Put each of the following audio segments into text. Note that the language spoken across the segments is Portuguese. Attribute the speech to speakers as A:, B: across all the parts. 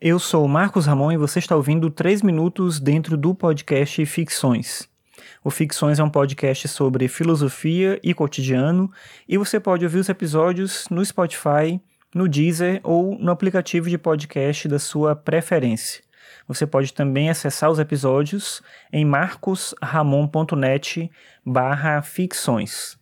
A: Eu sou Marcos Ramon e você está ouvindo 3 minutos dentro do podcast Ficções. O Ficções é um podcast sobre filosofia e cotidiano e você pode ouvir os episódios no Spotify, no Deezer ou no aplicativo de podcast da sua preferência. Você pode também acessar os episódios em marcosramon.net barra ficções.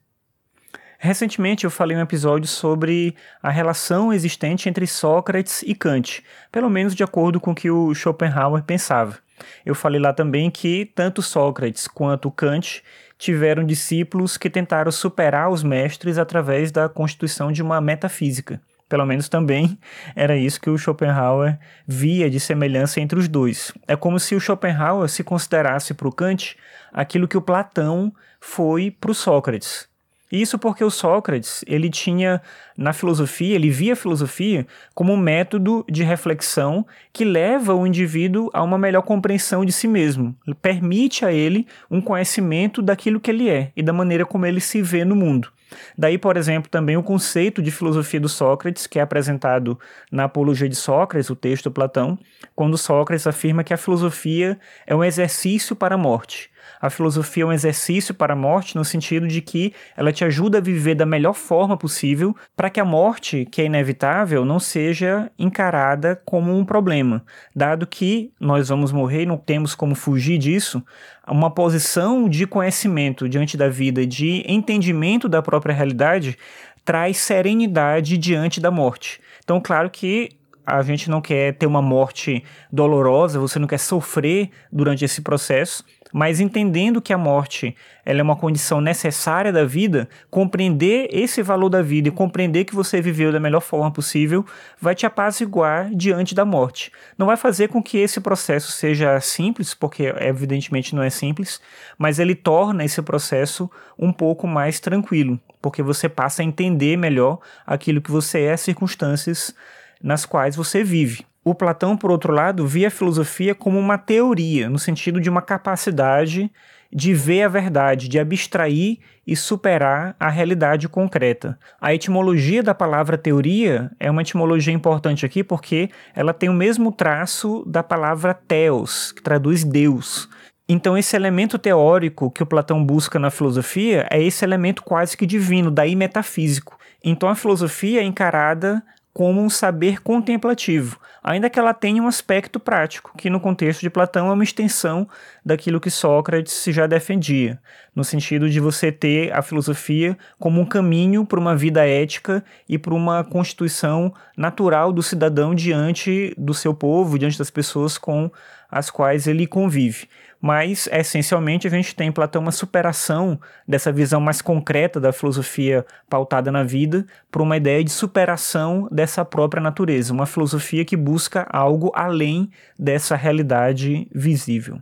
A: Recentemente eu falei um episódio sobre a relação existente entre Sócrates e Kant, pelo menos de acordo com o que o Schopenhauer pensava. Eu falei lá também que tanto Sócrates quanto Kant tiveram discípulos que tentaram superar os mestres através da constituição de uma metafísica. Pelo menos também era isso que o Schopenhauer via de semelhança entre os dois. É como se o Schopenhauer se considerasse para o Kant aquilo que o Platão foi para o Sócrates. Isso porque o Sócrates, ele tinha na filosofia, ele via a filosofia como um método de reflexão que leva o indivíduo a uma melhor compreensão de si mesmo, permite a ele um conhecimento daquilo que ele é e da maneira como ele se vê no mundo. Daí, por exemplo, também o conceito de filosofia do Sócrates, que é apresentado na Apologia de Sócrates, o texto Platão, quando Sócrates afirma que a filosofia é um exercício para a morte. A filosofia é um exercício para a morte no sentido de que ela te ajuda a viver da melhor forma possível para que a morte, que é inevitável, não seja encarada como um problema. Dado que nós vamos morrer e não temos como fugir disso, uma posição de conhecimento diante da vida, de entendimento da própria realidade, traz serenidade diante da morte. Então, claro que a gente não quer ter uma morte dolorosa, você não quer sofrer durante esse processo, mas entendendo que a morte ela é uma condição necessária da vida, compreender esse valor da vida e compreender que você viveu da melhor forma possível vai te apaziguar diante da morte. Não vai fazer com que esse processo seja simples, porque evidentemente não é simples, mas ele torna esse processo um pouco mais tranquilo, porque você passa a entender melhor aquilo que você é, as circunstâncias nas quais você vive. O Platão, por outro lado, via a filosofia como uma teoria, no sentido de uma capacidade de ver a verdade, de abstrair e superar a realidade concreta. A etimologia da palavra teoria é uma etimologia importante aqui porque ela tem o mesmo traço da palavra theos, que traduz Deus. Então, esse elemento teórico que o Platão busca na filosofia é esse elemento quase que divino, daí metafísico. Então, a filosofia é encarada como um saber contemplativo, ainda que ela tenha um aspecto prático, que no contexto de Platão é uma extensão daquilo que Sócrates já defendia, no sentido de você ter a filosofia como um caminho para uma vida ética e para uma constituição natural do cidadão diante do seu povo, diante das pessoas com as quais ele convive. Mas, essencialmente, a gente tem em Platão uma superação dessa visão mais concreta da filosofia pautada na vida para uma ideia de superação dessa própria natureza, uma filosofia que busca algo além dessa realidade visível.